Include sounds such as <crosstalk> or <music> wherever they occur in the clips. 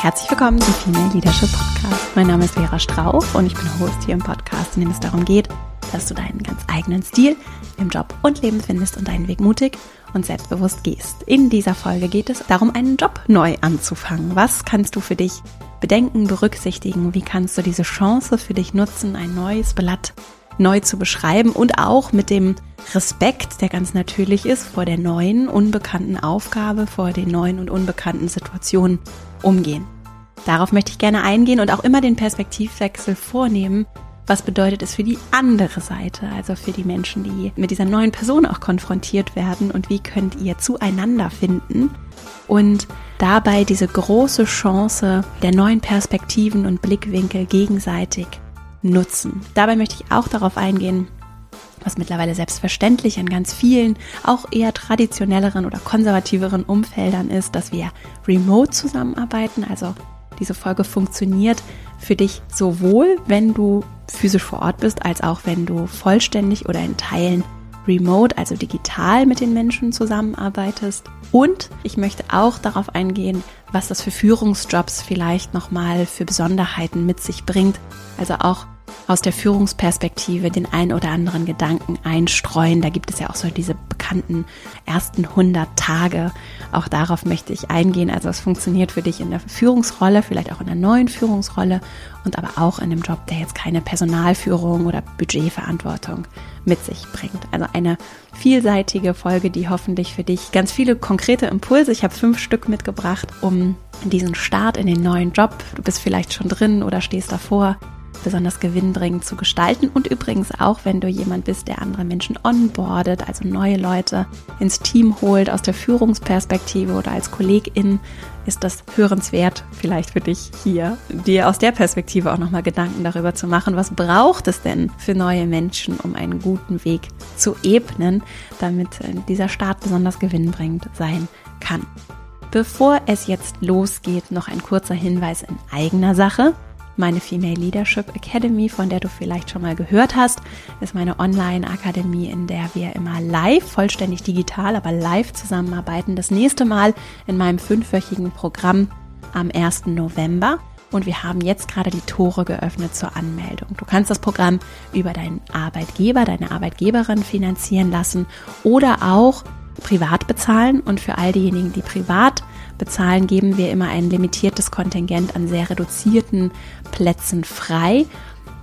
Herzlich willkommen zum Female Leadership Podcast. Mein Name ist Vera Strauch und ich bin Host hier im Podcast, in dem es darum geht, dass du deinen ganz eigenen Stil im Job und Leben findest und deinen Weg mutig und selbstbewusst gehst. In dieser Folge geht es darum, einen Job neu anzufangen. Was kannst du für dich bedenken, berücksichtigen? Wie kannst du diese Chance für dich nutzen, ein neues Blatt neu zu beschreiben und auch mit dem Respekt, der ganz natürlich ist, vor der neuen, unbekannten Aufgabe, vor den neuen und unbekannten Situationen umgehen. Darauf möchte ich gerne eingehen und auch immer den Perspektivwechsel vornehmen. Was bedeutet es für die andere Seite, also für die Menschen, die mit dieser neuen Person auch konfrontiert werden und wie könnt ihr zueinander finden und dabei diese große Chance der neuen Perspektiven und Blickwinkel gegenseitig nutzen. Dabei möchte ich auch darauf eingehen, was mittlerweile selbstverständlich in ganz vielen, auch eher traditionelleren oder konservativeren Umfeldern ist, dass wir remote zusammenarbeiten. Also diese Folge funktioniert für dich sowohl, wenn du physisch vor Ort bist, als auch wenn du vollständig oder in Teilen remote, also digital mit den Menschen zusammenarbeitest. Und ich möchte auch darauf eingehen, was das für Führungsjobs vielleicht nochmal für Besonderheiten mit sich bringt. Also auch aus der Führungsperspektive den ein oder anderen Gedanken einstreuen. Da gibt es ja auch so diese bekannten ersten 100 Tage. Auch darauf möchte ich eingehen. Also es funktioniert für dich in der Führungsrolle, vielleicht auch in der neuen Führungsrolle und aber auch in einem Job, der jetzt keine Personalführung oder Budgetverantwortung mit sich bringt. Also eine vielseitige Folge, die hoffentlich für dich ganz viele konkrete Impulse, ich habe fünf Stück mitgebracht, um diesen Start in den neuen Job, du bist vielleicht schon drin oder stehst davor, besonders gewinnbringend zu gestalten. Und übrigens auch, wenn du jemand bist, der andere Menschen onboardet, also neue Leute ins Team holt aus der Führungsperspektive oder als Kollegin, ist das hörenswert vielleicht für dich hier, dir aus der Perspektive auch nochmal Gedanken darüber zu machen, was braucht es denn für neue Menschen, um einen guten Weg zu ebnen, damit dieser Start besonders gewinnbringend sein kann. Bevor es jetzt losgeht, noch ein kurzer Hinweis in eigener Sache. Meine Female Leadership Academy, von der du vielleicht schon mal gehört hast, ist meine Online-Akademie, in der wir immer live, vollständig digital, aber live zusammenarbeiten. Das nächste Mal in meinem fünfwöchigen Programm am 1. November. Und wir haben jetzt gerade die Tore geöffnet zur Anmeldung. Du kannst das Programm über deinen Arbeitgeber, deine Arbeitgeberin finanzieren lassen oder auch privat bezahlen. Und für all diejenigen, die privat bezahlen, geben wir immer ein limitiertes Kontingent an sehr reduzierten Plätzen frei.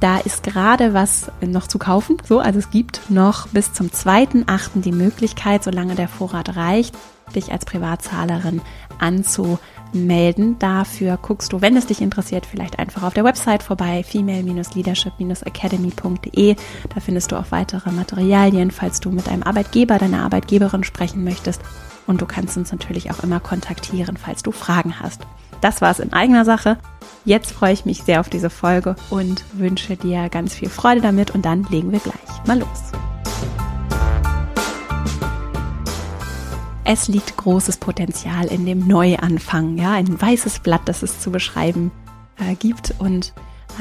Da ist gerade was noch zu kaufen. So, also es gibt noch bis zum 2.8. die Möglichkeit, solange der Vorrat reicht, dich als Privatzahlerin anzumelden. Dafür guckst du, wenn es dich interessiert, vielleicht einfach auf der Website vorbei, female-leadership-academy.de. Da findest du auch weitere Materialien, falls du mit einem Arbeitgeber, deiner Arbeitgeberin sprechen möchtest und du kannst uns natürlich auch immer kontaktieren, falls du Fragen hast. Das war es in eigener Sache. Jetzt freue ich mich sehr auf diese Folge und wünsche dir ganz viel Freude damit und dann legen wir gleich mal los. Es liegt großes Potenzial in dem Neuanfang, ja, ein weißes Blatt, das es zu beschreiben äh, gibt und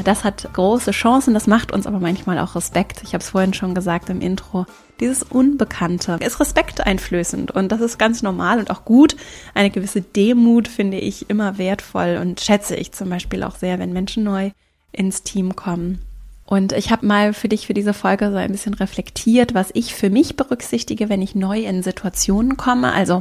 das hat große Chancen, das macht uns aber manchmal auch Respekt. Ich habe es vorhin schon gesagt im Intro. Dieses Unbekannte ist respekteinflößend und das ist ganz normal und auch gut. Eine gewisse Demut finde ich immer wertvoll und schätze ich zum Beispiel auch sehr, wenn Menschen neu ins Team kommen. Und ich habe mal für dich für diese Folge so ein bisschen reflektiert, was ich für mich berücksichtige, wenn ich neu in Situationen komme. Also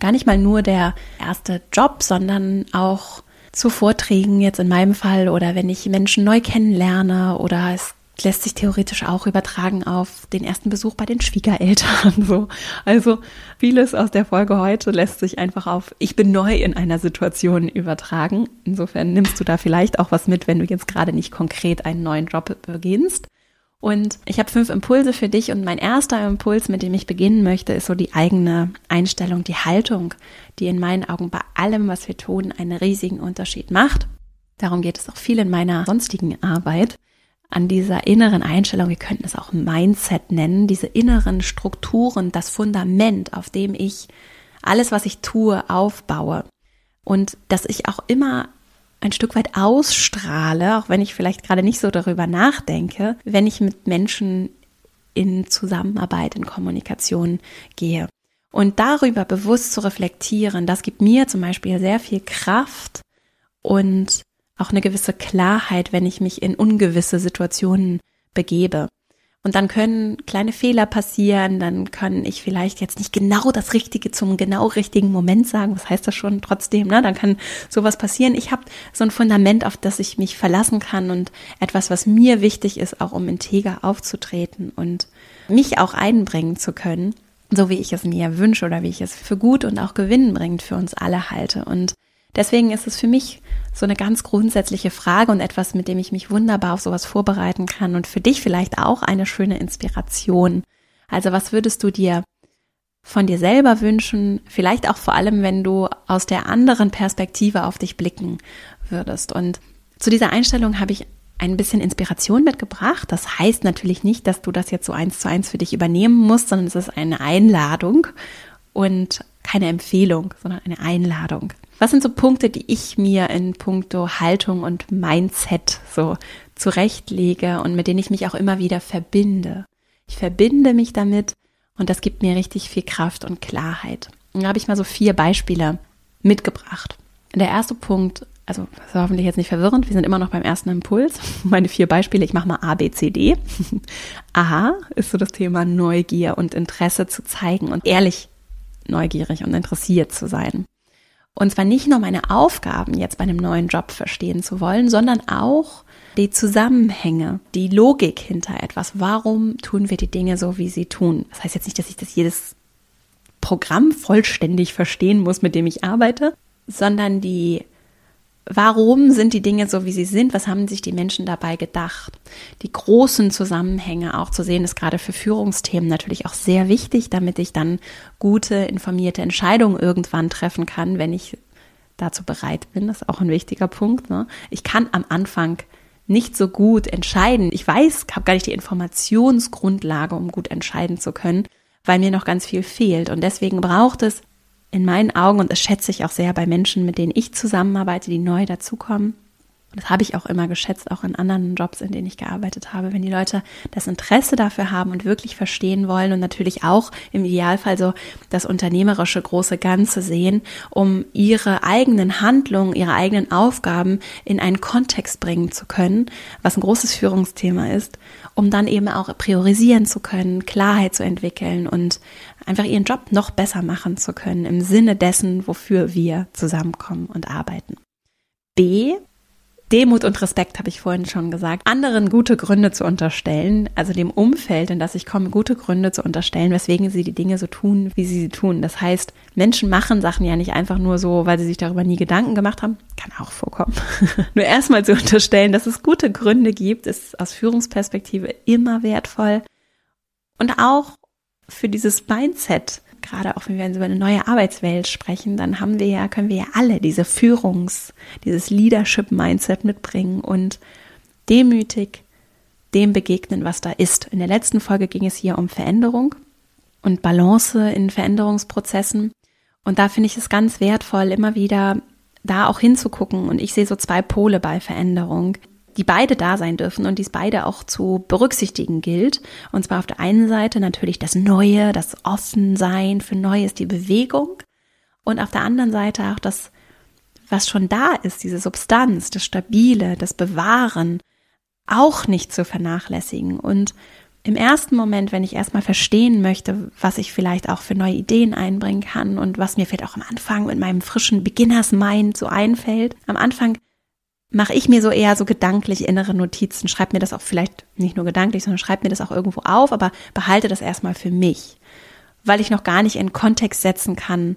gar nicht mal nur der erste Job, sondern auch zu Vorträgen jetzt in meinem Fall oder wenn ich Menschen neu kennenlerne oder es lässt sich theoretisch auch übertragen auf den ersten Besuch bei den Schwiegereltern. <laughs> So. Also vieles aus der Folge heute lässt sich einfach auf Ich bin neu in einer Situation übertragen. Insofern nimmst du da vielleicht auch was mit, wenn du jetzt gerade nicht konkret einen neuen Job beginnst. Und ich habe fünf Impulse für dich und mein erster Impuls, mit dem ich beginnen möchte, ist so die eigene Einstellung, die Haltung, die in meinen Augen bei allem, was wir tun, einen riesigen Unterschied macht. Darum geht es auch viel in meiner sonstigen Arbeit an dieser inneren Einstellung, wir könnten es auch Mindset nennen, diese inneren Strukturen, das Fundament, auf dem ich alles, was ich tue, aufbaue. Und dass ich auch immer ein Stück weit ausstrahle, auch wenn ich vielleicht gerade nicht so darüber nachdenke, wenn ich mit Menschen in Zusammenarbeit, in Kommunikation gehe. Und darüber bewusst zu reflektieren, das gibt mir zum Beispiel sehr viel Kraft und auch eine gewisse Klarheit, wenn ich mich in ungewisse Situationen begebe. Und dann können kleine Fehler passieren, dann kann ich vielleicht jetzt nicht genau das Richtige zum genau richtigen Moment sagen. Was heißt das schon trotzdem? Ne? Dann kann sowas passieren. Ich habe so ein Fundament, auf das ich mich verlassen kann und etwas, was mir wichtig ist, auch um integer aufzutreten und mich auch einbringen zu können, so wie ich es mir wünsche oder wie ich es für gut und auch gewinnbringend für uns alle halte. Und Deswegen ist es für mich so eine ganz grundsätzliche Frage und etwas, mit dem ich mich wunderbar auf sowas vorbereiten kann und für dich vielleicht auch eine schöne Inspiration. Also was würdest du dir von dir selber wünschen, vielleicht auch vor allem, wenn du aus der anderen Perspektive auf dich blicken würdest. Und zu dieser Einstellung habe ich ein bisschen Inspiration mitgebracht. Das heißt natürlich nicht, dass du das jetzt so eins zu eins für dich übernehmen musst, sondern es ist eine Einladung und keine Empfehlung, sondern eine Einladung. Was sind so Punkte, die ich mir in puncto Haltung und Mindset so zurechtlege und mit denen ich mich auch immer wieder verbinde? Ich verbinde mich damit und das gibt mir richtig viel Kraft und Klarheit. Und da habe ich mal so vier Beispiele mitgebracht. Der erste Punkt, also das war hoffentlich jetzt nicht verwirrend, wir sind immer noch beim ersten Impuls. <laughs> Meine vier Beispiele, ich mache mal A, B, C, D. <laughs> A ist so das Thema Neugier und Interesse zu zeigen und ehrlich neugierig und interessiert zu sein. Und zwar nicht nur meine Aufgaben jetzt bei einem neuen Job verstehen zu wollen, sondern auch die Zusammenhänge, die Logik hinter etwas. Warum tun wir die Dinge so, wie sie tun? Das heißt jetzt nicht, dass ich das jedes Programm vollständig verstehen muss, mit dem ich arbeite, sondern die Warum sind die Dinge so, wie sie sind? Was haben sich die Menschen dabei gedacht? Die großen Zusammenhänge auch zu sehen, ist gerade für Führungsthemen natürlich auch sehr wichtig, damit ich dann gute, informierte Entscheidungen irgendwann treffen kann, wenn ich dazu bereit bin. Das ist auch ein wichtiger Punkt. Ne? Ich kann am Anfang nicht so gut entscheiden. Ich weiß, habe gar nicht die Informationsgrundlage, um gut entscheiden zu können, weil mir noch ganz viel fehlt. Und deswegen braucht es in meinen Augen, und das schätze ich auch sehr bei Menschen, mit denen ich zusammenarbeite, die neu dazukommen, das habe ich auch immer geschätzt, auch in anderen Jobs, in denen ich gearbeitet habe, wenn die Leute das Interesse dafür haben und wirklich verstehen wollen und natürlich auch im Idealfall so das unternehmerische große Ganze sehen, um ihre eigenen Handlungen, ihre eigenen Aufgaben in einen Kontext bringen zu können, was ein großes Führungsthema ist, um dann eben auch priorisieren zu können, Klarheit zu entwickeln und einfach ihren Job noch besser machen zu können im Sinne dessen, wofür wir zusammenkommen und arbeiten. B. Demut und Respekt habe ich vorhin schon gesagt, anderen gute Gründe zu unterstellen, also dem Umfeld, in das ich komme, gute Gründe zu unterstellen, weswegen sie die Dinge so tun, wie sie sie tun. Das heißt, Menschen machen Sachen ja nicht einfach nur so, weil sie sich darüber nie Gedanken gemacht haben. Kann auch vorkommen. <laughs> nur erstmal zu unterstellen, dass es gute Gründe gibt, ist aus Führungsperspektive immer wertvoll. Und auch für dieses Mindset, gerade auch wenn wir über eine neue Arbeitswelt sprechen, dann haben wir ja, können wir ja alle diese Führungs-, dieses Leadership-Mindset mitbringen und demütig dem begegnen, was da ist. In der letzten Folge ging es hier um Veränderung und Balance in Veränderungsprozessen. Und da finde ich es ganz wertvoll, immer wieder da auch hinzugucken. Und ich sehe so zwei Pole bei Veränderung die beide da sein dürfen und dies beide auch zu berücksichtigen gilt. Und zwar auf der einen Seite natürlich das Neue, das Offensein für Neues, die Bewegung. Und auf der anderen Seite auch das, was schon da ist, diese Substanz, das Stabile, das Bewahren, auch nicht zu vernachlässigen. Und im ersten Moment, wenn ich erstmal verstehen möchte, was ich vielleicht auch für neue Ideen einbringen kann und was mir vielleicht auch am Anfang mit meinem frischen Beginners Mind so einfällt, am Anfang mache ich mir so eher so gedanklich innere Notizen. Schreib mir das auch vielleicht nicht nur gedanklich, sondern schreib mir das auch irgendwo auf, aber behalte das erstmal für mich, weil ich noch gar nicht in Kontext setzen kann,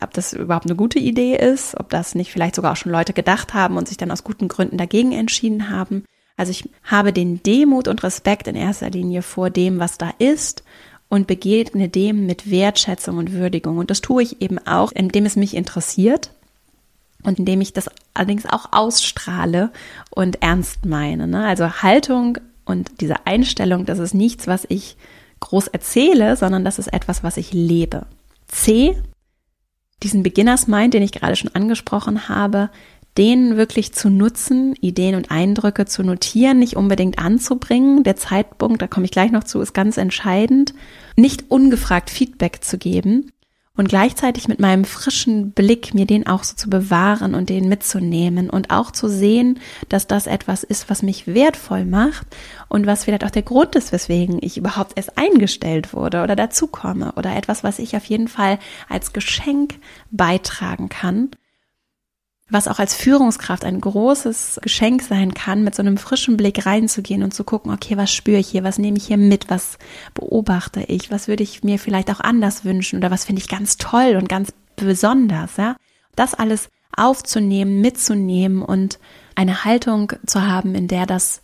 ob das überhaupt eine gute Idee ist, ob das nicht vielleicht sogar auch schon Leute gedacht haben und sich dann aus guten Gründen dagegen entschieden haben. Also ich habe den Demut und Respekt in erster Linie vor dem, was da ist und begegne dem mit Wertschätzung und Würdigung. Und das tue ich eben auch, indem es mich interessiert und indem ich das allerdings auch ausstrahle und ernst meine. Ne? Also Haltung und diese Einstellung, das ist nichts, was ich groß erzähle, sondern das ist etwas, was ich lebe. C, diesen Beginners Mind, den ich gerade schon angesprochen habe, den wirklich zu nutzen, Ideen und Eindrücke zu notieren, nicht unbedingt anzubringen. Der Zeitpunkt, da komme ich gleich noch zu, ist ganz entscheidend. Nicht ungefragt Feedback zu geben und gleichzeitig mit meinem frischen Blick mir den auch so zu bewahren und den mitzunehmen und auch zu sehen, dass das etwas ist, was mich wertvoll macht und was vielleicht auch der Grund ist, weswegen ich überhaupt erst eingestellt wurde oder dazukomme oder etwas, was ich auf jeden Fall als Geschenk beitragen kann was auch als Führungskraft ein großes Geschenk sein kann, mit so einem frischen Blick reinzugehen und zu gucken, okay, was spüre ich hier, was nehme ich hier mit, was beobachte ich, was würde ich mir vielleicht auch anders wünschen oder was finde ich ganz toll und ganz besonders, ja. Das alles aufzunehmen, mitzunehmen und eine Haltung zu haben, in der das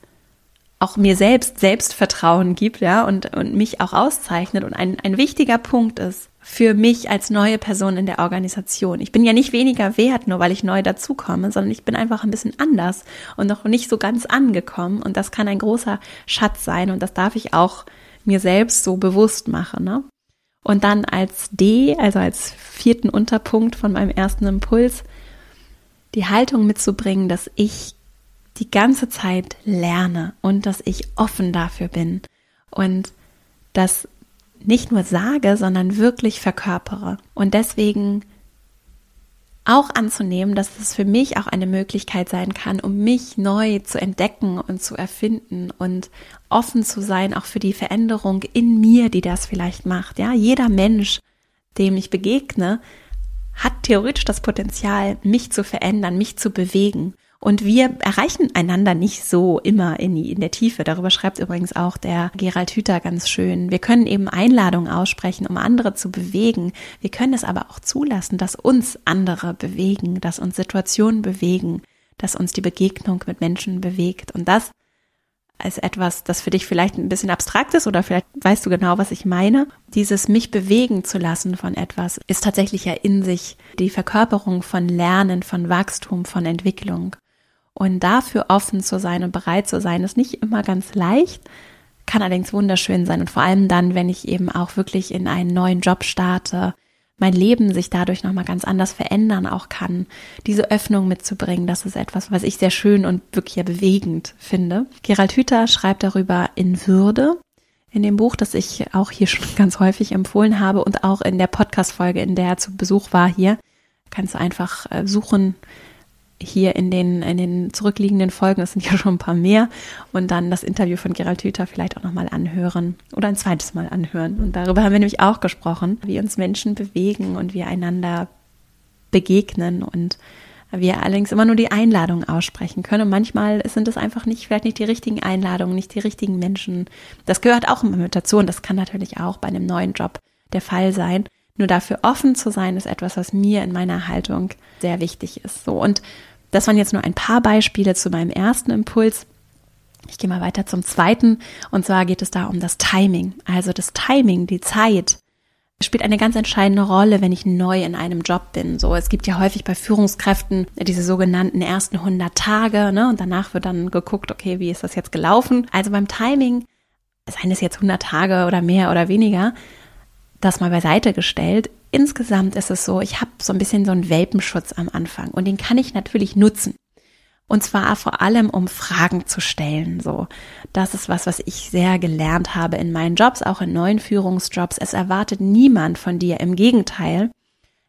auch mir selbst Selbstvertrauen gibt, ja, und, und mich auch auszeichnet. Und ein, ein wichtiger Punkt ist, für mich als neue Person in der Organisation. Ich bin ja nicht weniger wert, nur weil ich neu dazukomme, sondern ich bin einfach ein bisschen anders und noch nicht so ganz angekommen. Und das kann ein großer Schatz sein und das darf ich auch mir selbst so bewusst machen. Ne? Und dann als D, also als vierten Unterpunkt von meinem ersten Impuls, die Haltung mitzubringen, dass ich die ganze Zeit lerne und dass ich offen dafür bin und dass nicht nur sage, sondern wirklich verkörpere. Und deswegen auch anzunehmen, dass es für mich auch eine Möglichkeit sein kann, um mich neu zu entdecken und zu erfinden und offen zu sein, auch für die Veränderung in mir, die das vielleicht macht. Ja, jeder Mensch, dem ich begegne, hat theoretisch das Potenzial, mich zu verändern, mich zu bewegen. Und wir erreichen einander nicht so immer in, in der Tiefe. Darüber schreibt übrigens auch der Gerald Hüther ganz schön. Wir können eben Einladungen aussprechen, um andere zu bewegen. Wir können es aber auch zulassen, dass uns andere bewegen, dass uns Situationen bewegen, dass uns die Begegnung mit Menschen bewegt. Und das als etwas, das für dich vielleicht ein bisschen abstrakt ist oder vielleicht weißt du genau, was ich meine. Dieses mich bewegen zu lassen von etwas ist tatsächlich ja in sich die Verkörperung von Lernen, von Wachstum, von Entwicklung. Und dafür offen zu sein und bereit zu sein, ist nicht immer ganz leicht, kann allerdings wunderschön sein. Und vor allem dann, wenn ich eben auch wirklich in einen neuen Job starte, mein Leben sich dadurch nochmal ganz anders verändern auch kann, diese Öffnung mitzubringen, das ist etwas, was ich sehr schön und wirklich ja bewegend finde. Gerald Hüther schreibt darüber in Würde in dem Buch, das ich auch hier schon <laughs> ganz häufig empfohlen habe und auch in der Podcast-Folge, in der er zu Besuch war hier, kannst du einfach äh, suchen, hier in den, in den zurückliegenden Folgen, es sind ja schon ein paar mehr, und dann das Interview von Gerald Hüther vielleicht auch nochmal anhören oder ein zweites Mal anhören. Und darüber haben wir nämlich auch gesprochen, wie uns Menschen bewegen und wir einander begegnen und wir allerdings immer nur die Einladung aussprechen können. Und manchmal sind es einfach nicht, vielleicht nicht die richtigen Einladungen, nicht die richtigen Menschen. Das gehört auch immer mit dazu und das kann natürlich auch bei einem neuen Job der Fall sein. Nur dafür offen zu sein, ist etwas, was mir in meiner Haltung sehr wichtig ist. So. Und das waren jetzt nur ein paar Beispiele zu meinem ersten Impuls. Ich gehe mal weiter zum zweiten. Und zwar geht es da um das Timing. Also das Timing, die Zeit spielt eine ganz entscheidende Rolle, wenn ich neu in einem Job bin. So, es gibt ja häufig bei Führungskräften diese sogenannten ersten 100 Tage, ne? Und danach wird dann geguckt, okay, wie ist das jetzt gelaufen? Also beim Timing, seien es jetzt 100 Tage oder mehr oder weniger, das mal beiseite gestellt. Insgesamt ist es so, ich habe so ein bisschen so einen Welpenschutz am Anfang und den kann ich natürlich nutzen. Und zwar vor allem, um Fragen zu stellen. So, das ist was, was ich sehr gelernt habe in meinen Jobs, auch in neuen Führungsjobs. Es erwartet niemand von dir. Im Gegenteil,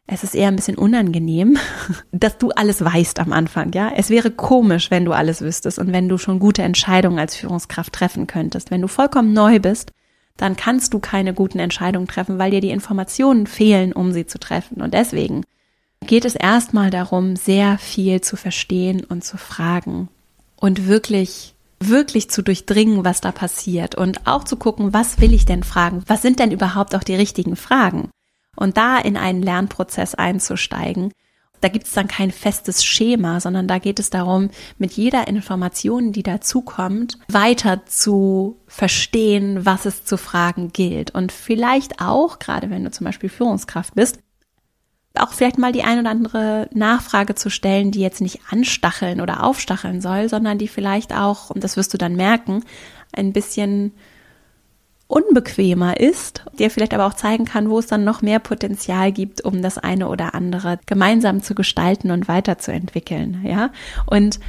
es ist eher ein bisschen unangenehm, <laughs> dass du alles weißt am Anfang. Ja, es wäre komisch, wenn du alles wüsstest und wenn du schon gute Entscheidungen als Führungskraft treffen könntest. Wenn du vollkommen neu bist, dann kannst du keine guten Entscheidungen treffen, weil dir die Informationen fehlen, um sie zu treffen. Und deswegen geht es erstmal darum, sehr viel zu verstehen und zu fragen und wirklich wirklich zu durchdringen, was da passiert und auch zu gucken, was will ich denn fragen? Was sind denn überhaupt auch die richtigen Fragen? Und da in einen Lernprozess einzusteigen da gibt es dann kein festes Schema, sondern da geht es darum, mit jeder Information, die dazukommt, weiter zu verstehen, was es zu fragen gilt. Und vielleicht auch, gerade wenn du zum Beispiel Führungskraft bist, auch vielleicht mal die ein oder andere Nachfrage zu stellen, die jetzt nicht anstacheln oder aufstacheln soll, sondern die vielleicht auch, und das wirst du dann merken, ein bisschen unbequemer ist, dir vielleicht aber auch zeigen kann, wo es dann noch mehr Potenzial gibt, um das eine oder andere gemeinsam zu gestalten und weiterzuentwickeln, ja. Und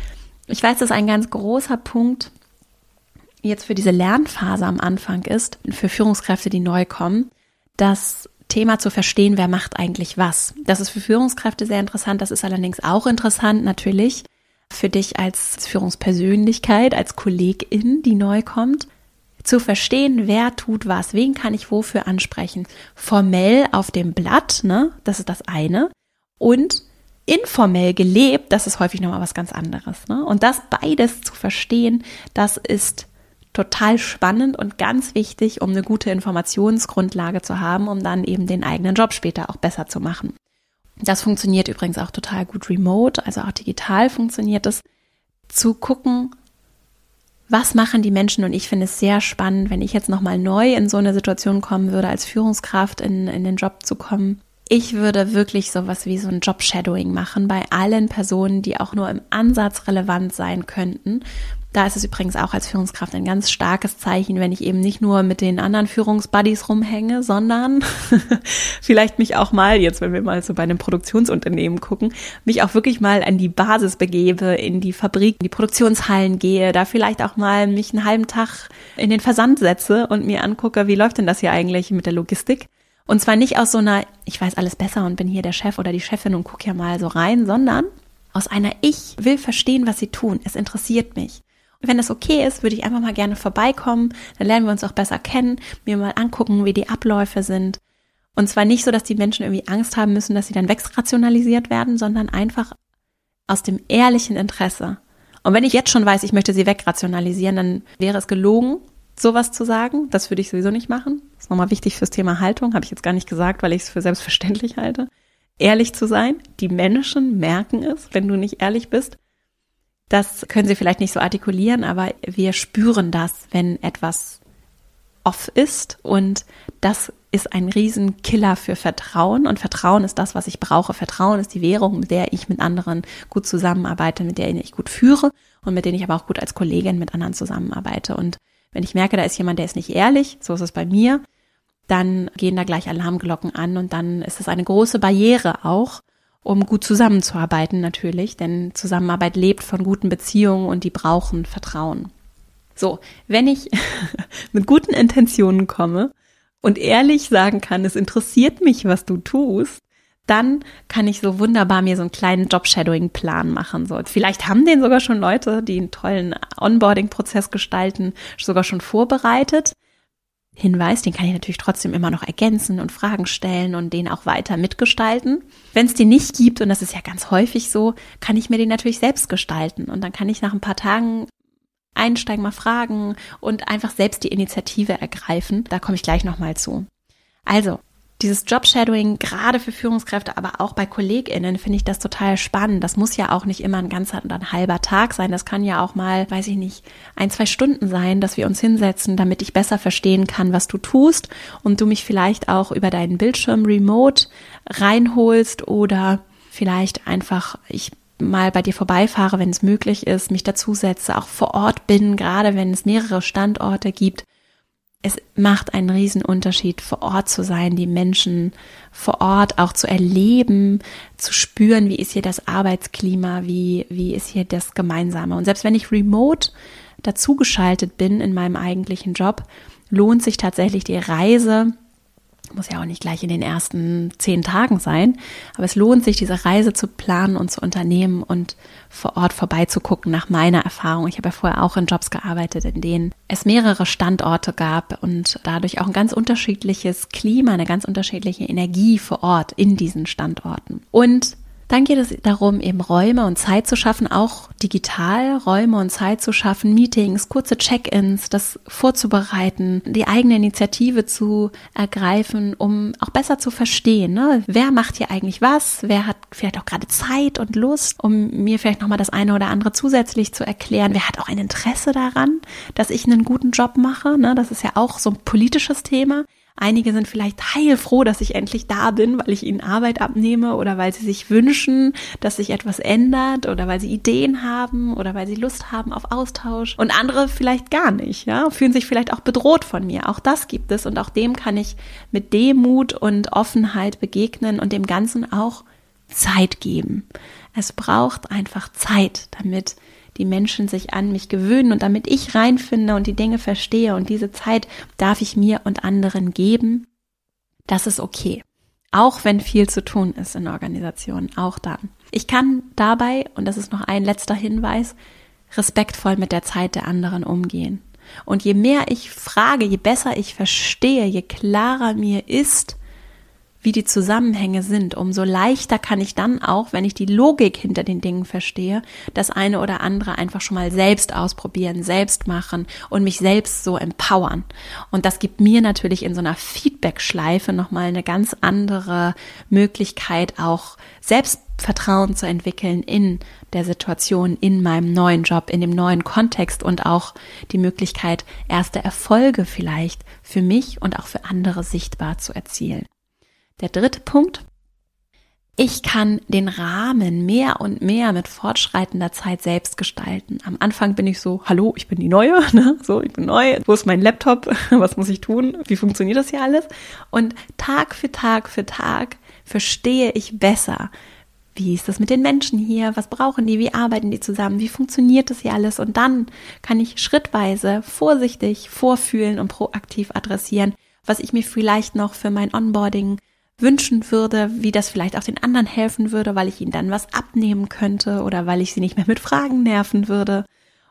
ich weiß, dass ein ganz großer Punkt jetzt für diese Lernphase am Anfang ist, für Führungskräfte, die neu kommen, dass Thema zu verstehen, wer macht eigentlich was. Das ist für Führungskräfte sehr interessant. Das ist allerdings auch interessant natürlich für dich als Führungspersönlichkeit, als Kollegin, die neu kommt zu verstehen, wer tut was, wen kann ich wofür ansprechen. Formell auf dem Blatt, ne, das ist das eine. Und informell gelebt, das ist häufig nochmal was ganz anderes. Ne? Und das beides zu verstehen, das ist total spannend und ganz wichtig, um eine gute Informationsgrundlage zu haben, um dann eben den eigenen Job später auch besser zu machen. Das funktioniert übrigens auch total gut remote, also auch digital funktioniert es, zu gucken, was machen die Menschen? Und ich finde es sehr spannend, wenn ich jetzt nochmal neu in so eine Situation kommen würde, als Führungskraft in, in den Job zu kommen. Ich würde wirklich sowas wie so ein Job-Shadowing machen bei allen Personen, die auch nur im Ansatz relevant sein könnten, da ist es übrigens auch als Führungskraft ein ganz starkes Zeichen, wenn ich eben nicht nur mit den anderen Führungsbuddies rumhänge, sondern <laughs> vielleicht mich auch mal, jetzt wenn wir mal so bei einem Produktionsunternehmen gucken, mich auch wirklich mal an die Basis begebe, in die Fabrik, in die Produktionshallen gehe, da vielleicht auch mal mich einen halben Tag in den Versand setze und mir angucke, wie läuft denn das hier eigentlich mit der Logistik? Und zwar nicht aus so einer, ich weiß alles besser und bin hier der Chef oder die Chefin und gucke ja mal so rein, sondern aus einer Ich will verstehen, was sie tun. Es interessiert mich. Wenn es okay ist, würde ich einfach mal gerne vorbeikommen. Dann lernen wir uns auch besser kennen, mir mal angucken, wie die Abläufe sind. Und zwar nicht so, dass die Menschen irgendwie Angst haben müssen, dass sie dann wegrationalisiert werden, sondern einfach aus dem ehrlichen Interesse. Und wenn ich jetzt schon weiß, ich möchte sie wegrationalisieren, dann wäre es gelogen, sowas zu sagen. Das würde ich sowieso nicht machen. Das ist nochmal wichtig fürs Thema Haltung. Habe ich jetzt gar nicht gesagt, weil ich es für selbstverständlich halte. Ehrlich zu sein. Die Menschen merken es, wenn du nicht ehrlich bist. Das können Sie vielleicht nicht so artikulieren, aber wir spüren das, wenn etwas off ist und das ist ein Riesenkiller für Vertrauen und Vertrauen ist das, was ich brauche. Vertrauen ist die Währung, mit der ich mit anderen gut zusammenarbeite, mit der ich gut führe und mit denen ich aber auch gut als Kollegin mit anderen zusammenarbeite. Und wenn ich merke, da ist jemand, der ist nicht ehrlich, so ist es bei mir, dann gehen da gleich Alarmglocken an und dann ist es eine große Barriere auch, um gut zusammenzuarbeiten natürlich, denn Zusammenarbeit lebt von guten Beziehungen und die brauchen Vertrauen. So, wenn ich <laughs> mit guten Intentionen komme und ehrlich sagen kann, es interessiert mich, was du tust, dann kann ich so wunderbar mir so einen kleinen Job-Shadowing-Plan machen. So, vielleicht haben den sogar schon Leute, die einen tollen Onboarding-Prozess gestalten, sogar schon vorbereitet. Hinweis, den kann ich natürlich trotzdem immer noch ergänzen und Fragen stellen und den auch weiter mitgestalten. Wenn es den nicht gibt, und das ist ja ganz häufig so, kann ich mir den natürlich selbst gestalten. Und dann kann ich nach ein paar Tagen einsteigen, mal fragen und einfach selbst die Initiative ergreifen. Da komme ich gleich nochmal zu. Also, dieses Jobshadowing, gerade für Führungskräfte, aber auch bei KollegInnen, finde ich das total spannend. Das muss ja auch nicht immer ein ganzer und ein halber Tag sein. Das kann ja auch mal, weiß ich nicht, ein, zwei Stunden sein, dass wir uns hinsetzen, damit ich besser verstehen kann, was du tust und du mich vielleicht auch über deinen Bildschirm remote reinholst oder vielleicht einfach ich mal bei dir vorbeifahre, wenn es möglich ist, mich dazusetze, auch vor Ort bin, gerade wenn es mehrere Standorte gibt es macht einen riesen Unterschied, vor Ort zu sein, die Menschen vor Ort auch zu erleben, zu spüren, wie ist hier das Arbeitsklima, wie, wie ist hier das Gemeinsame. Und selbst wenn ich remote dazugeschaltet bin in meinem eigentlichen Job, lohnt sich tatsächlich die Reise muss ja auch nicht gleich in den ersten zehn Tagen sein, aber es lohnt sich, diese Reise zu planen und zu unternehmen und vor Ort vorbeizugucken nach meiner Erfahrung. Ich habe ja vorher auch in Jobs gearbeitet, in denen es mehrere Standorte gab und dadurch auch ein ganz unterschiedliches Klima, eine ganz unterschiedliche Energie vor Ort in diesen Standorten. Und dann geht es darum, eben Räume und Zeit zu schaffen, auch digital Räume und Zeit zu schaffen, Meetings, kurze Check-ins, das vorzubereiten, die eigene Initiative zu ergreifen, um auch besser zu verstehen, ne? wer macht hier eigentlich was, wer hat vielleicht auch gerade Zeit und Lust, um mir vielleicht nochmal das eine oder andere zusätzlich zu erklären, wer hat auch ein Interesse daran, dass ich einen guten Job mache, ne? das ist ja auch so ein politisches Thema. Einige sind vielleicht heilfroh, dass ich endlich da bin, weil ich ihnen Arbeit abnehme oder weil sie sich wünschen, dass sich etwas ändert oder weil sie Ideen haben oder weil sie Lust haben auf Austausch. Und andere vielleicht gar nicht, ja, fühlen sich vielleicht auch bedroht von mir. Auch das gibt es und auch dem kann ich mit Demut und Offenheit begegnen und dem Ganzen auch Zeit geben. Es braucht einfach Zeit, damit die Menschen sich an mich gewöhnen und damit ich reinfinde und die Dinge verstehe und diese Zeit darf ich mir und anderen geben. Das ist okay. Auch wenn viel zu tun ist in Organisationen, auch dann. Ich kann dabei, und das ist noch ein letzter Hinweis, respektvoll mit der Zeit der anderen umgehen. Und je mehr ich frage, je besser ich verstehe, je klarer mir ist, wie die Zusammenhänge sind, umso leichter kann ich dann auch, wenn ich die Logik hinter den Dingen verstehe, das eine oder andere einfach schon mal selbst ausprobieren, selbst machen und mich selbst so empowern. Und das gibt mir natürlich in so einer Feedback-Schleife nochmal eine ganz andere Möglichkeit, auch Selbstvertrauen zu entwickeln in der Situation, in meinem neuen Job, in dem neuen Kontext und auch die Möglichkeit, erste Erfolge vielleicht für mich und auch für andere sichtbar zu erzielen. Der dritte Punkt. Ich kann den Rahmen mehr und mehr mit fortschreitender Zeit selbst gestalten. Am Anfang bin ich so, hallo, ich bin die Neue, <laughs> ne? so, ich bin neu, wo ist mein Laptop, <laughs> was muss ich tun, wie funktioniert das hier alles? Und Tag für Tag für Tag verstehe ich besser, wie ist das mit den Menschen hier, was brauchen die, wie arbeiten die zusammen, wie funktioniert das hier alles? Und dann kann ich schrittweise vorsichtig vorfühlen und proaktiv adressieren, was ich mir vielleicht noch für mein Onboarding wünschen würde, wie das vielleicht auch den anderen helfen würde, weil ich ihnen dann was abnehmen könnte oder weil ich sie nicht mehr mit Fragen nerven würde.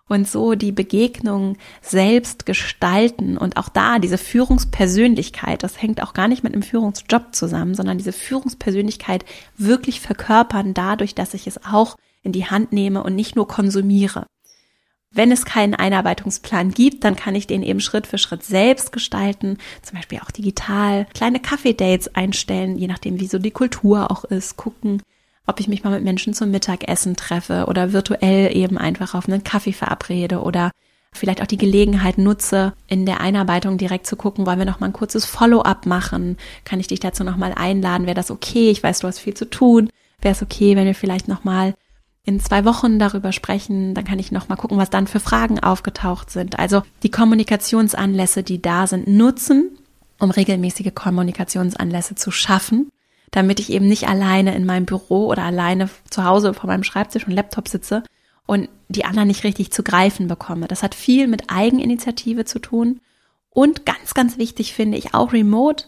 Und so die Begegnung selbst gestalten und auch da diese Führungspersönlichkeit, das hängt auch gar nicht mit einem Führungsjob zusammen, sondern diese Führungspersönlichkeit wirklich verkörpern dadurch, dass ich es auch in die Hand nehme und nicht nur konsumiere. Wenn es keinen Einarbeitungsplan gibt, dann kann ich den eben Schritt für Schritt selbst gestalten, zum Beispiel auch digital, kleine Kaffee-Dates einstellen, je nachdem, wie so die Kultur auch ist, gucken, ob ich mich mal mit Menschen zum Mittagessen treffe oder virtuell eben einfach auf einen Kaffee verabrede oder vielleicht auch die Gelegenheit nutze, in der Einarbeitung direkt zu gucken, wollen wir noch mal ein kurzes Follow-up machen? Kann ich dich dazu noch mal einladen? Wäre das okay? Ich weiß, du hast viel zu tun. Wäre es okay, wenn wir vielleicht noch mal in zwei Wochen darüber sprechen. Dann kann ich noch mal gucken, was dann für Fragen aufgetaucht sind. Also die Kommunikationsanlässe, die da sind, nutzen, um regelmäßige Kommunikationsanlässe zu schaffen, damit ich eben nicht alleine in meinem Büro oder alleine zu Hause vor meinem Schreibtisch und Laptop sitze und die anderen nicht richtig zu greifen bekomme. Das hat viel mit Eigeninitiative zu tun und ganz, ganz wichtig finde ich auch remote.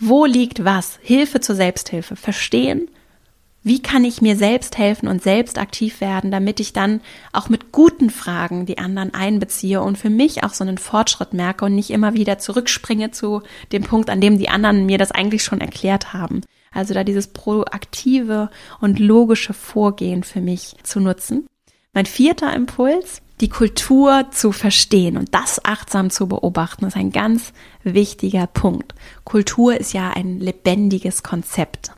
Wo liegt was? Hilfe zur Selbsthilfe. Verstehen, wie kann ich mir selbst helfen und selbst aktiv werden, damit ich dann auch mit guten Fragen die anderen einbeziehe und für mich auch so einen Fortschritt merke und nicht immer wieder zurückspringe zu dem Punkt, an dem die anderen mir das eigentlich schon erklärt haben. Also da dieses proaktive und logische Vorgehen für mich zu nutzen. Mein vierter Impuls, die Kultur zu verstehen und das achtsam zu beobachten, ist ein ganz wichtiger Punkt. Kultur ist ja ein lebendiges Konzept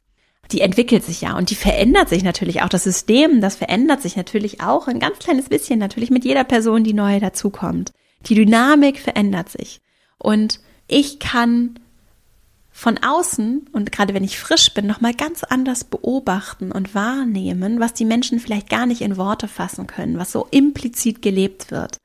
die entwickelt sich ja und die verändert sich natürlich auch. Das System, das verändert sich natürlich auch ein ganz kleines bisschen, natürlich mit jeder Person, die neu dazukommt. Die Dynamik verändert sich. Und ich kann von außen und gerade wenn ich frisch bin, nochmal ganz anders beobachten und wahrnehmen, was die Menschen vielleicht gar nicht in Worte fassen können, was so implizit gelebt wird.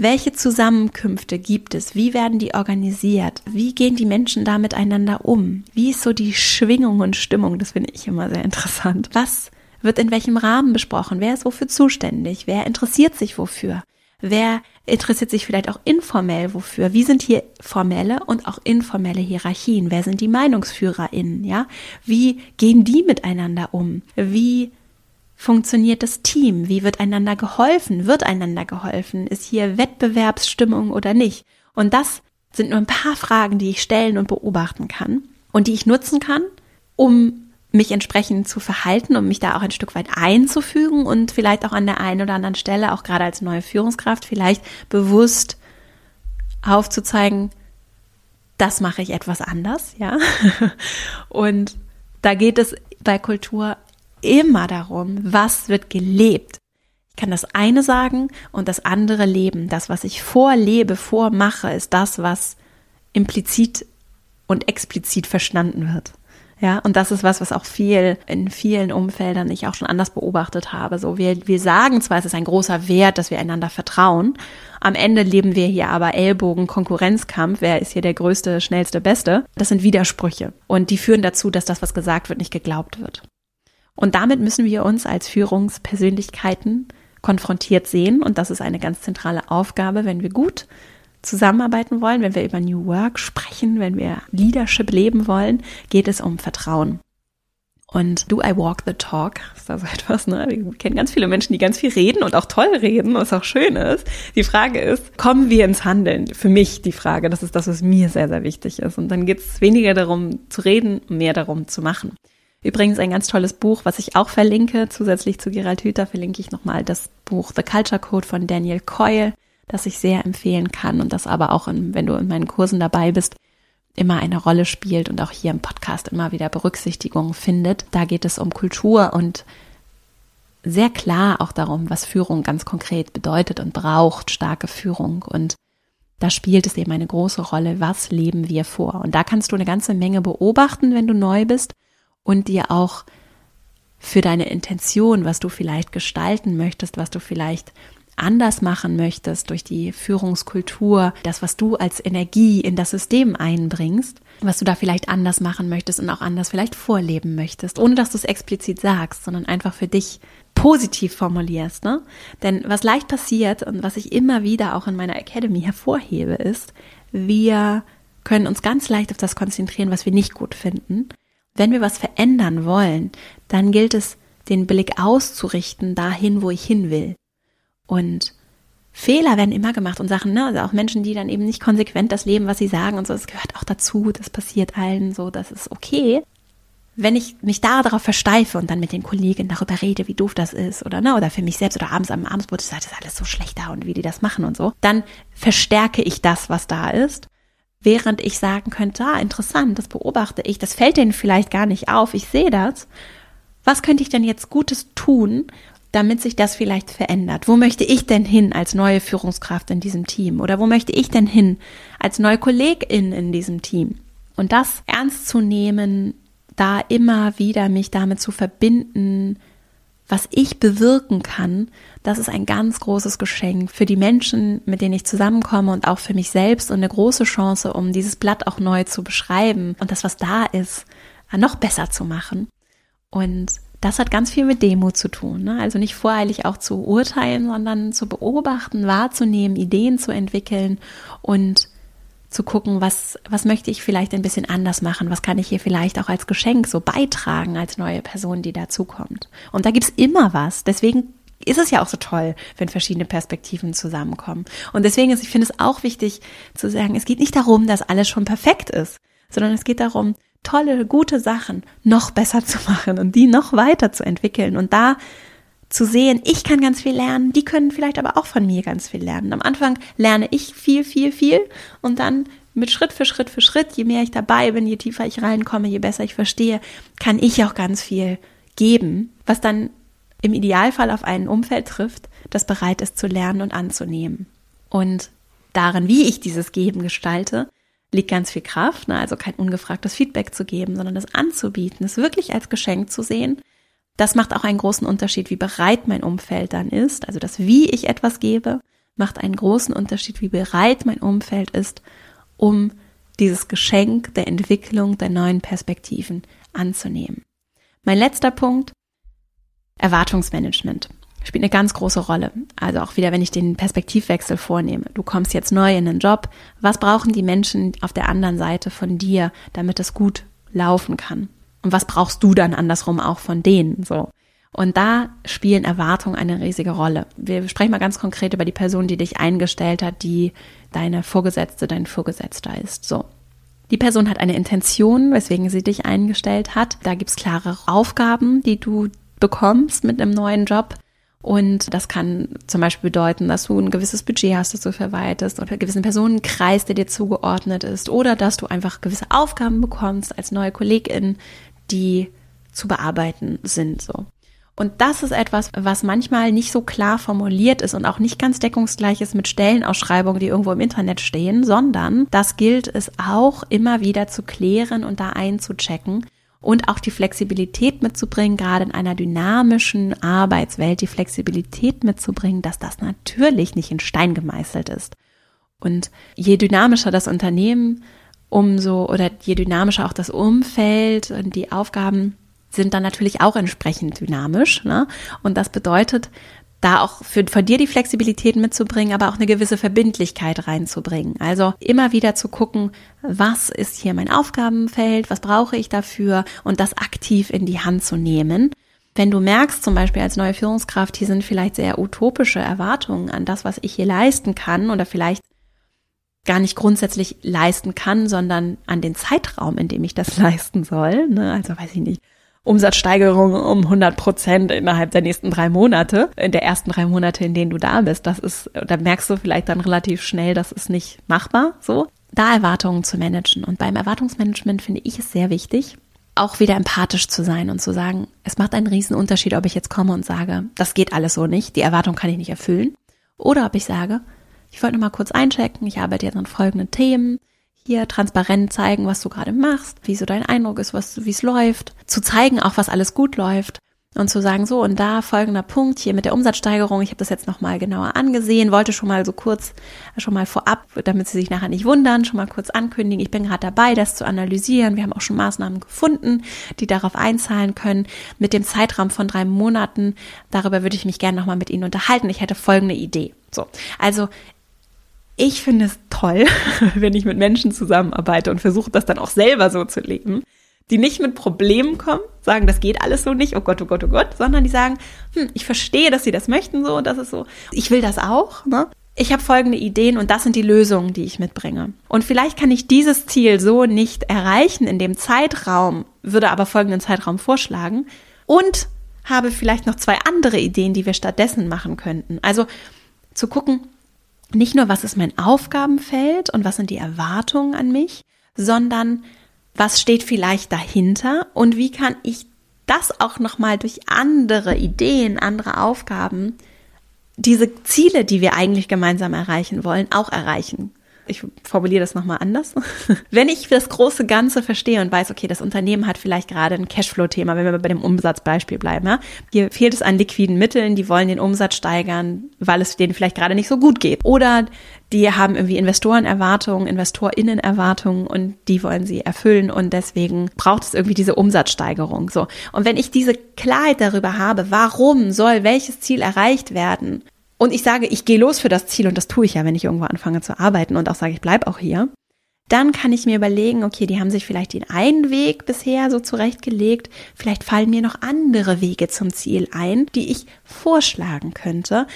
Welche Zusammenkünfte gibt es? Wie werden die organisiert? Wie gehen die Menschen da miteinander um? Wie ist so die Schwingung und Stimmung? Das finde ich immer sehr interessant. Was wird in welchem Rahmen besprochen? Wer ist wofür zuständig? Wer interessiert sich wofür? Wer interessiert sich vielleicht auch informell wofür? Wie sind hier formelle und auch informelle Hierarchien? Wer sind die MeinungsführerInnen? Ja? Wie gehen die miteinander um? Wie funktioniert das Team? Wie wird einander geholfen? Wird einander geholfen? Ist hier Wettbewerbsstimmung oder nicht? Und das sind nur ein paar Fragen, die ich stellen und beobachten kann und die ich nutzen kann, um mich entsprechend zu verhalten, um mich da auch ein Stück weit einzufügen und vielleicht auch an der einen oder anderen Stelle, auch gerade als neue Führungskraft, vielleicht bewusst aufzuzeigen, das mache ich etwas anders, ja. <laughs> Und da geht es bei Kultur immer darum, was wird gelebt. Ich kann das eine sagen und das andere leben. Das, was ich vorlebe, vormache, ist das, was implizit und explizit verstanden wird. Ja, und das ist was, was auch viel in vielen Umfeldern ich auch schon anders beobachtet habe. So, wir, wir sagen zwar, es ist ein großer Wert, dass wir einander vertrauen. Am Ende leben wir hier aber Ellbogen, Konkurrenzkampf. Wer ist hier der größte, schnellste, beste? Das sind Widersprüche. Und die führen dazu, dass das, was gesagt wird, nicht geglaubt wird. Und damit müssen wir uns als Führungspersönlichkeiten konfrontiert sehen. Und das ist eine ganz zentrale Aufgabe, wenn wir gut zusammenarbeiten wollen, wenn wir über New Work sprechen, wenn wir Leadership leben wollen, geht es um Vertrauen. Und do I walk the talk? Ist da so <laughs> etwas, ne? Wir kennen ganz viele Menschen, die ganz viel reden und auch toll reden, was auch schön ist. Die Frage ist, kommen wir ins Handeln? Für mich die Frage, das ist das, was mir sehr, sehr wichtig ist. Und dann geht es weniger darum zu reden, mehr darum zu machen. Übrigens ein ganz tolles Buch, was ich auch verlinke, zusätzlich zu Gerald Hüther verlinke ich nochmal das Buch The Culture Code von Daniel Coyle, das ich sehr empfehlen kann und das aber auch, in, wenn du in meinen Kursen dabei bist, immer eine Rolle spielt und auch hier im Podcast immer wieder Berücksichtigung findet. Da geht es um Kultur und sehr klar auch darum, was Führung ganz konkret bedeutet und braucht, starke Führung. Und da spielt es eben eine große Rolle, was leben wir vor. Und da kannst du eine ganze Menge beobachten, wenn du neu bist und dir auch für deine Intention, was du vielleicht gestalten möchtest, was du vielleicht anders machen möchtest durch die Führungskultur, das, was du als Energie in das System einbringst, was du da vielleicht anders machen möchtest und auch anders vielleicht vorleben möchtest, ohne dass du es explizit sagst, sondern einfach für dich positiv formulierst. Ne? Denn was leicht passiert und was ich immer wieder auch in meiner Academy hervorhebe, ist, wir können uns ganz leicht auf das konzentrieren, was wir nicht gut finden. Wenn wir was verändern wollen, dann gilt es, den Blick auszurichten dahin, wo ich hin will. Und Fehler werden immer gemacht und Sachen, ne? Also auch Menschen, die dann eben nicht konsequent das leben, was sie sagen und so, das gehört auch dazu, das passiert allen so, das ist okay. Wenn ich mich da darauf versteife und dann mit den Kollegen darüber rede, wie doof das ist oder ne, oder für mich selbst oder abends am Abendsbrot das ist alles so schlecht da und wie die das machen und so, dann verstärke ich das, was da ist, während ich sagen könnte, ah, interessant, das beobachte ich, das fällt denen vielleicht gar nicht auf, ich sehe das. Was könnte ich denn jetzt Gutes tun, damit sich das vielleicht verändert? Wo möchte ich denn hin als neue Führungskraft in diesem Team? Oder wo möchte ich denn hin als neue Kollegin in diesem Team? Und das ernst zu nehmen, da immer wieder mich damit zu verbinden, was ich bewirken kann, das ist ein ganz großes Geschenk für die Menschen, mit denen ich zusammenkomme und auch für mich selbst und eine große Chance, um dieses Blatt auch neu zu beschreiben und das, was da ist, noch besser zu machen. Und das hat ganz viel mit Demo zu tun. Ne? Also nicht voreilig auch zu urteilen, sondern zu beobachten, wahrzunehmen, Ideen zu entwickeln und zu gucken, was, was möchte ich vielleicht ein bisschen anders machen, was kann ich hier vielleicht auch als Geschenk so beitragen als neue Person, die dazukommt. Und da gibt's immer was. Deswegen ist es ja auch so toll, wenn verschiedene Perspektiven zusammenkommen. Und deswegen ist, ich finde es auch wichtig zu sagen, es geht nicht darum, dass alles schon perfekt ist, sondern es geht darum, tolle, gute Sachen noch besser zu machen und die noch weiter zu entwickeln und da zu sehen, ich kann ganz viel lernen, die können vielleicht aber auch von mir ganz viel lernen. Am Anfang lerne ich viel, viel, viel und dann mit Schritt für Schritt für Schritt, je mehr ich dabei bin, je tiefer ich reinkomme, je besser ich verstehe, kann ich auch ganz viel geben, was dann im Idealfall auf ein Umfeld trifft, das bereit ist zu lernen und anzunehmen. Und darin, wie ich dieses Geben gestalte, liegt ganz viel Kraft, ne? also kein ungefragtes Feedback zu geben, sondern das anzubieten, es wirklich als Geschenk zu sehen. Das macht auch einen großen Unterschied, wie bereit mein Umfeld dann ist. Also das, wie ich etwas gebe, macht einen großen Unterschied, wie bereit mein Umfeld ist, um dieses Geschenk der Entwicklung der neuen Perspektiven anzunehmen. Mein letzter Punkt, Erwartungsmanagement spielt eine ganz große Rolle. Also auch wieder, wenn ich den Perspektivwechsel vornehme. Du kommst jetzt neu in den Job. Was brauchen die Menschen auf der anderen Seite von dir, damit es gut laufen kann? Und was brauchst du dann andersrum auch von denen? So. Und da spielen Erwartungen eine riesige Rolle. Wir sprechen mal ganz konkret über die Person, die dich eingestellt hat, die deine Vorgesetzte, dein Vorgesetzter ist. So. Die Person hat eine Intention, weswegen sie dich eingestellt hat. Da gibt's klare Aufgaben, die du bekommst mit einem neuen Job. Und das kann zum Beispiel bedeuten, dass du ein gewisses Budget hast, das du verwaltest oder einen gewissen Personenkreis, der dir zugeordnet ist oder dass du einfach gewisse Aufgaben bekommst als neue Kollegin, die zu bearbeiten sind, so. Und das ist etwas, was manchmal nicht so klar formuliert ist und auch nicht ganz deckungsgleich ist mit Stellenausschreibungen, die irgendwo im Internet stehen, sondern das gilt es auch immer wieder zu klären und da einzuchecken und auch die Flexibilität mitzubringen, gerade in einer dynamischen Arbeitswelt, die Flexibilität mitzubringen, dass das natürlich nicht in Stein gemeißelt ist. Und je dynamischer das Unternehmen, umso oder je dynamischer auch das Umfeld und die Aufgaben sind dann natürlich auch entsprechend dynamisch. Ne? Und das bedeutet, da auch für, von dir die Flexibilität mitzubringen, aber auch eine gewisse Verbindlichkeit reinzubringen. Also immer wieder zu gucken, was ist hier mein Aufgabenfeld, was brauche ich dafür und das aktiv in die Hand zu nehmen. Wenn du merkst, zum Beispiel als neue Führungskraft, hier sind vielleicht sehr utopische Erwartungen an das, was ich hier leisten kann oder vielleicht gar nicht grundsätzlich leisten kann, sondern an den Zeitraum, in dem ich das <laughs> leisten soll. Ne? Also weiß ich nicht, Umsatzsteigerung um 100 Prozent innerhalb der nächsten drei Monate, in der ersten drei Monate, in denen du da bist. Das ist, da merkst du vielleicht dann relativ schnell, das ist nicht machbar, so. Da Erwartungen zu managen. Und beim Erwartungsmanagement finde ich es sehr wichtig, auch wieder empathisch zu sein und zu sagen, es macht einen riesen Unterschied, ob ich jetzt komme und sage, das geht alles so nicht, die Erwartung kann ich nicht erfüllen. Oder ob ich sage, ich wollte nur mal kurz einchecken, ich arbeite jetzt an folgenden Themen, hier transparent zeigen, was du gerade machst, wie so dein Eindruck ist, wie es läuft, zu zeigen auch, was alles gut läuft und zu sagen, so und da folgender Punkt hier mit der Umsatzsteigerung, ich habe das jetzt nochmal genauer angesehen, wollte schon mal so kurz, schon mal vorab, damit sie sich nachher nicht wundern, schon mal kurz ankündigen, ich bin gerade dabei, das zu analysieren. Wir haben auch schon Maßnahmen gefunden, die darauf einzahlen können. Mit dem Zeitraum von drei Monaten, darüber würde ich mich gerne nochmal mit Ihnen unterhalten. Ich hätte folgende Idee. So, also ich finde es toll, <laughs> wenn ich mit Menschen zusammenarbeite und versuche das dann auch selber so zu leben, die nicht mit Problemen kommen, sagen, das geht alles so nicht, oh Gott, oh Gott, oh Gott, sondern die sagen, hm, ich verstehe, dass sie das möchten so, das ist so, ich will das auch, ne? Ich habe folgende Ideen und das sind die Lösungen, die ich mitbringe. Und vielleicht kann ich dieses Ziel so nicht erreichen in dem Zeitraum, würde aber folgenden Zeitraum vorschlagen und habe vielleicht noch zwei andere Ideen, die wir stattdessen machen könnten. Also zu gucken, nicht nur, was ist mein Aufgabenfeld und was sind die Erwartungen an mich, sondern was steht vielleicht dahinter und wie kann ich das auch nochmal durch andere Ideen, andere Aufgaben, diese Ziele, die wir eigentlich gemeinsam erreichen wollen, auch erreichen ich formuliere das nochmal anders. <laughs> Wenn ich das große Ganze verstehe und weiß, okay, das Unternehmen hat vielleicht gerade ein Cashflow-Thema, wenn wir bei dem Umsatzbeispiel bleiben, ja? hier fehlt es an liquiden Mitteln, die wollen den Umsatz steigern, weil es denen vielleicht gerade nicht so gut geht. Oder die haben irgendwie Investorenerwartungen, InvestorInnenerwartungen und die wollen sie erfüllen und deswegen braucht es irgendwie diese Umsatzsteigerung. So. Und wenn ich diese Klarheit darüber habe, warum soll welches Ziel erreicht werden, und ich sage, ich gehe los für das Ziel und das tue ich ja, wenn ich irgendwo anfange zu arbeiten und auch sage, ich bleibe auch hier, dann kann ich mir überlegen, okay, die haben sich vielleicht den einen Weg bisher so zurechtgelegt, vielleicht fallen mir noch andere Wege zum Ziel ein, die ich vorschlagen könnte.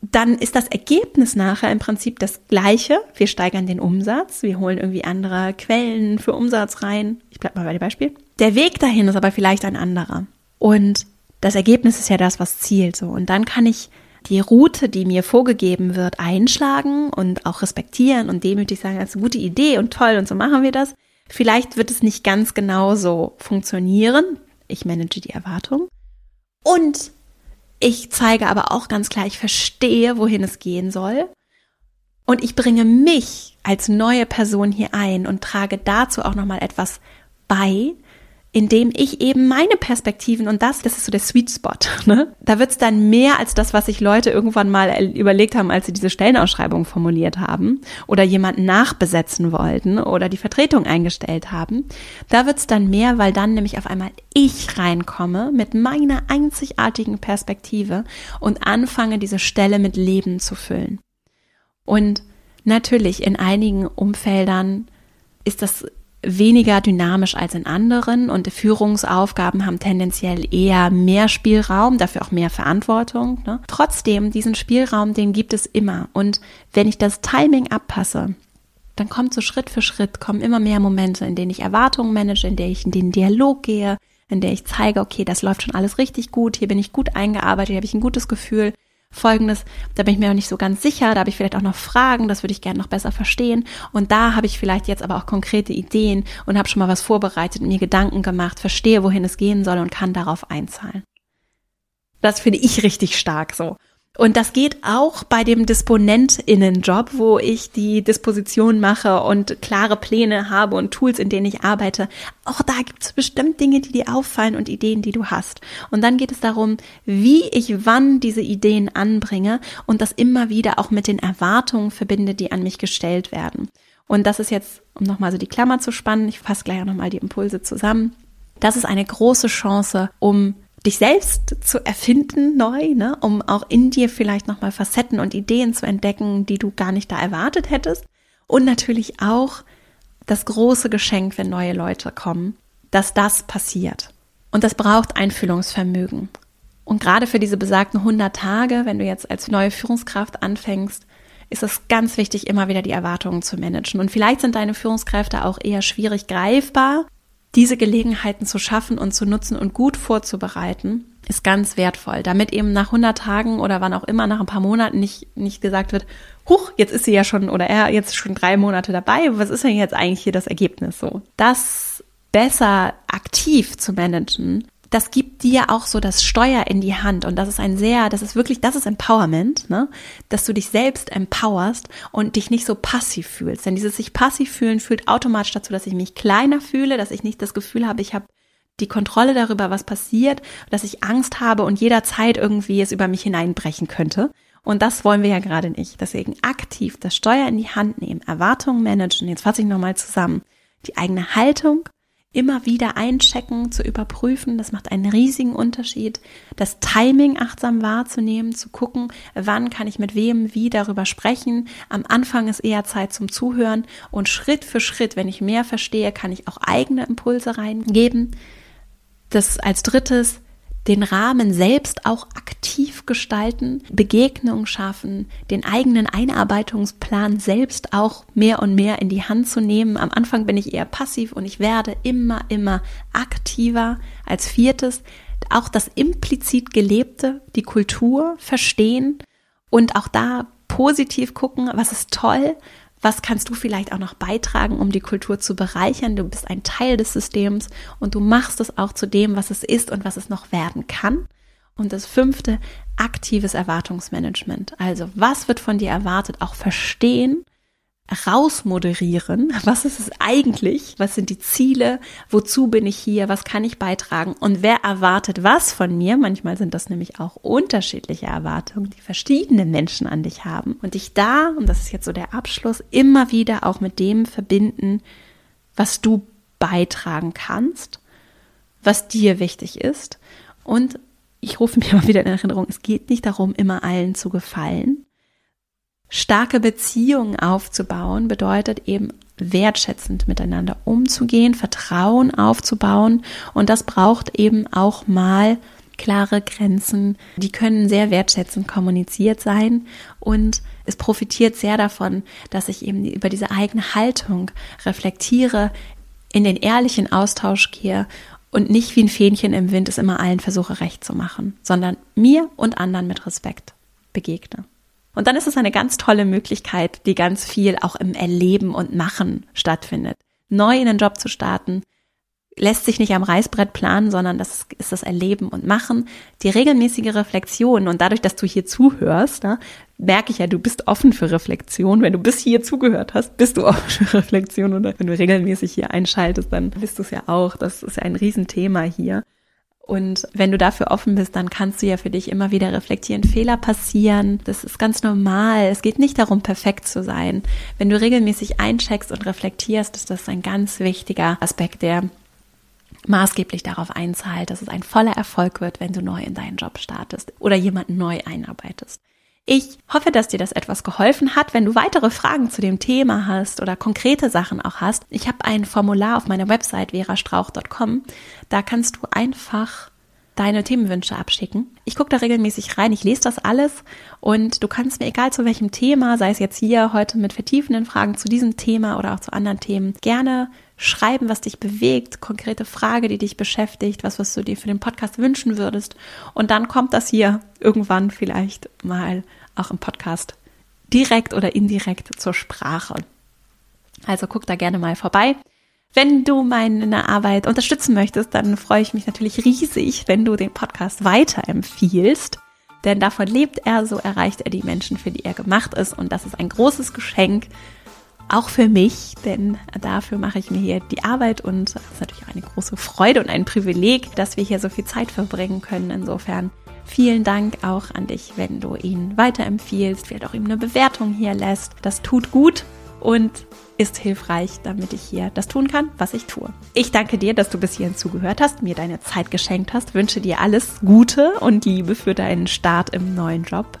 Dann ist das Ergebnis nachher im Prinzip das gleiche. Wir steigern den Umsatz, wir holen irgendwie andere Quellen für Umsatz rein. Ich bleibe mal bei dem Beispiel. Der Weg dahin ist aber vielleicht ein anderer. Und das Ergebnis ist ja das, was zielt so. Und dann kann ich die Route, die mir vorgegeben wird, einschlagen und auch respektieren und demütig sagen, das ist eine gute Idee und toll und so machen wir das. Vielleicht wird es nicht ganz genau so funktionieren. Ich manage die Erwartung. Und ich zeige aber auch ganz klar, ich verstehe, wohin es gehen soll. Und ich bringe mich als neue Person hier ein und trage dazu auch nochmal etwas bei, indem ich eben meine Perspektiven und das, das ist so der Sweet Spot. <laughs> Ne? Da wird's dann mehr als das, was sich Leute irgendwann mal überlegt haben, als sie diese Stellenausschreibung formuliert haben oder jemanden nachbesetzen wollten oder die Vertretung eingestellt haben. Da wird's dann mehr, weil dann nämlich auf einmal ich reinkomme mit meiner einzigartigen Perspektive und anfange, diese Stelle mit Leben zu füllen. Und natürlich in einigen Umfeldern ist das weniger dynamisch als in anderen und Führungsaufgaben haben tendenziell eher mehr Spielraum, dafür auch mehr Verantwortung. Ne? Trotzdem, diesen Spielraum, den gibt es immer. Und wenn ich das Timing abpasse, dann kommt so Schritt für Schritt, kommen immer mehr Momente, in denen ich Erwartungen manage, in denen ich in den Dialog gehe, in der ich zeige, okay, das läuft schon alles richtig gut, hier bin ich gut eingearbeitet, hier habe ich ein gutes Gefühl, Folgendes, da bin ich mir noch nicht so ganz sicher, da habe ich vielleicht auch noch Fragen, das würde ich gerne noch besser verstehen. Und da habe ich vielleicht jetzt aber auch konkrete Ideen und habe schon mal was vorbereitet, mir Gedanken gemacht, verstehe, wohin es gehen soll und kann darauf einzahlen. Das finde ich richtig stark so. Und das geht auch bei dem DisponentInnenjob, wo ich die Disposition mache und klare Pläne habe und Tools, in denen ich arbeite. Auch da gibt es bestimmt Dinge, die dir auffallen und Ideen, die du hast. Und dann geht es darum, wie ich wann diese Ideen anbringe und das immer wieder auch mit den Erwartungen verbinde, die an mich gestellt werden. Und das ist jetzt, um nochmal so die Klammer zu spannen, ich fasse gleich nochmal die Impulse zusammen. Das ist eine große Chance, um dich selbst zu erfinden neu, ne, um auch in dir vielleicht nochmal Facetten und Ideen zu entdecken, die du gar nicht da erwartet hättest. Und natürlich auch das große Geschenk, wenn neue Leute kommen, dass das passiert. Und das braucht Einfühlungsvermögen. Und gerade für diese besagten 100 Tage, wenn du jetzt als neue Führungskraft anfängst, ist es ganz wichtig, immer wieder die Erwartungen zu managen. Und vielleicht sind deine Führungskräfte auch eher schwierig greifbar. Diese Gelegenheiten zu schaffen und zu nutzen und gut vorzubereiten, ist ganz wertvoll, damit eben nach 100 Tagen oder wann auch immer, nach ein paar Monaten nicht, nicht gesagt wird, huch, jetzt ist sie ja schon oder er jetzt schon drei Monate dabei, was ist denn jetzt eigentlich hier das Ergebnis? So? Das besser aktiv zu managen, das gibt dir auch so das Steuer in die Hand und das ist ein sehr, das ist wirklich, das ist Empowerment, ne? Dass du dich selbst empowerst und dich nicht so passiv fühlst. Denn dieses sich passiv fühlen führt automatisch dazu, dass ich mich kleiner fühle, dass ich nicht das Gefühl habe, ich habe die Kontrolle darüber, was passiert, dass ich Angst habe und jederzeit irgendwie es über mich hineinbrechen könnte. Und das wollen wir ja gerade nicht. Deswegen aktiv das Steuer in die Hand nehmen, Erwartungen managen. Jetzt fasse ich nochmal zusammen. Die eigene Haltung, immer wieder einchecken, zu überprüfen. Das macht einen riesigen Unterschied. Das Timing achtsam wahrzunehmen, zu gucken, wann kann ich mit wem wie darüber sprechen. Am Anfang ist eher Zeit zum Zuhören und Schritt für Schritt, wenn ich mehr verstehe, kann ich auch eigene Impulse reingeben. Das als drittes den Rahmen selbst auch aktiv gestalten, Begegnungen schaffen, den eigenen Einarbeitungsplan selbst auch mehr und mehr in die Hand zu nehmen. Am Anfang bin ich eher passiv und ich werde immer, immer aktiver. Als viertes auch das implizit Gelebte, die Kultur verstehen und auch da positiv gucken, was ist toll, was kannst du vielleicht auch noch beitragen, um die Kultur zu bereichern? Du bist ein Teil des Systems und du machst es auch zu dem, was es ist und was es noch werden kann. Und das fünfte, aktives Erwartungsmanagement. Also was wird von dir erwartet? Auch verstehen, rausmoderieren. <laughs> Was ist es eigentlich? Was sind die Ziele? Wozu bin ich hier? Was kann ich beitragen? Und wer erwartet was von mir? Manchmal sind das nämlich auch unterschiedliche Erwartungen, die verschiedene Menschen an dich haben. Und dich da, und das ist jetzt so der Abschluss, immer wieder auch mit dem verbinden, was du beitragen kannst, was dir wichtig ist. Und ich rufe mir <laughs> mal wieder in Erinnerung, es geht nicht darum, immer allen zu gefallen, Starke Beziehungen aufzubauen bedeutet eben wertschätzend miteinander umzugehen, Vertrauen aufzubauen und das braucht eben auch mal klare Grenzen. Die können sehr wertschätzend kommuniziert sein und es profitiert sehr davon, dass ich eben über diese eigene Haltung reflektiere, in den ehrlichen Austausch gehe und nicht wie ein Fähnchen im Wind es immer allen versuche recht zu machen, sondern mir und anderen mit Respekt begegne. Und dann ist es eine ganz tolle Möglichkeit, die ganz viel auch im Erleben und Machen stattfindet. Neu in den Job zu starten, lässt sich nicht am Reißbrett planen, sondern das ist das Erleben und Machen, die regelmäßige Reflexion. Und dadurch, dass du hier zuhörst, ne, merke ich ja, du bist offen für Reflexion. Wenn du bis hier zugehört hast, bist du <laughs> offen für Reflexion. Oder wenn du regelmäßig hier einschaltest, dann bist du es ja auch. Das ist ja ein Riesenthema hier. Und wenn du dafür offen bist, dann kannst du ja für dich immer wieder reflektieren. Fehler passieren. Das ist ganz normal. Es geht nicht darum, perfekt zu sein. Wenn du regelmäßig eincheckst und reflektierst, ist das ein ganz wichtiger Aspekt, der maßgeblich darauf einzahlt, dass es ein voller Erfolg wird, wenn du neu in deinen Job startest oder jemanden neu einarbeitest. Ich hoffe, dass dir das etwas geholfen hat. Wenn du weitere Fragen zu dem Thema hast oder konkrete Sachen auch hast, ich habe ein Formular auf meiner Website verastrauch.com. Da kannst du einfach deine Themenwünsche abschicken. Ich gucke da regelmäßig rein, ich lese das alles und du kannst mir, egal zu welchem Thema, sei es jetzt hier heute mit vertiefenden Fragen zu diesem Thema oder auch zu anderen Themen, gerne schreiben, was dich bewegt, konkrete Frage, die dich beschäftigt, was, was du dir für den Podcast wünschen würdest. Und dann kommt das hier irgendwann vielleicht mal auch im Podcast direkt oder indirekt zur Sprache. Also guck da gerne mal vorbei. Wenn du meine Arbeit unterstützen möchtest, dann freue ich mich natürlich riesig, wenn du den Podcast weiterempfiehlst. Denn davon lebt er, so erreicht er die Menschen, für die er gemacht ist. Und das ist ein großes Geschenk, auch für mich, denn dafür mache ich mir hier die Arbeit und es ist natürlich auch eine große Freude und ein Privileg, dass wir hier so viel Zeit verbringen können. Insofern Vielen Dank auch an dich, wenn du ihn weiterempfiehlst, vielleicht auch ihm eine Bewertung hier lässt. Das tut gut und ist hilfreich, damit ich hier das tun kann, was ich tue. Ich danke dir, dass du bis hierhin zugehört hast, mir deine Zeit geschenkt hast, wünsche dir alles Gute und Liebe für deinen Start im neuen Job.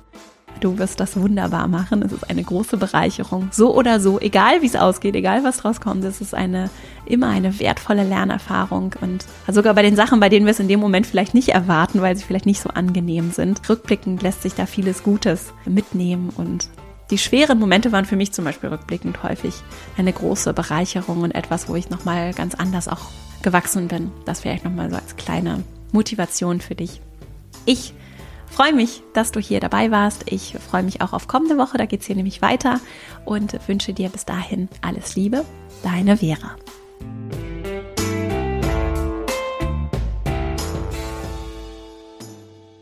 Du wirst das wunderbar machen. Es ist eine große Bereicherung. So oder so, egal wie es ausgeht, egal was rauskommt, es ist eine, immer eine wertvolle Lernerfahrung. Und sogar bei den Sachen, bei denen wir es in dem Moment vielleicht nicht erwarten, weil sie vielleicht nicht so angenehm sind. Rückblickend lässt sich da vieles Gutes mitnehmen und die schweren Momente waren für mich zum Beispiel rückblickend häufig eine große Bereicherung und etwas, wo ich nochmal ganz anders auch gewachsen bin. Das wäre ich nochmal so als kleine Motivation für dich. Ich freue mich, dass du hier dabei warst. Ich freue mich auch auf kommende Woche, da geht es hier nämlich weiter und wünsche dir bis dahin alles Liebe. Deine Vera.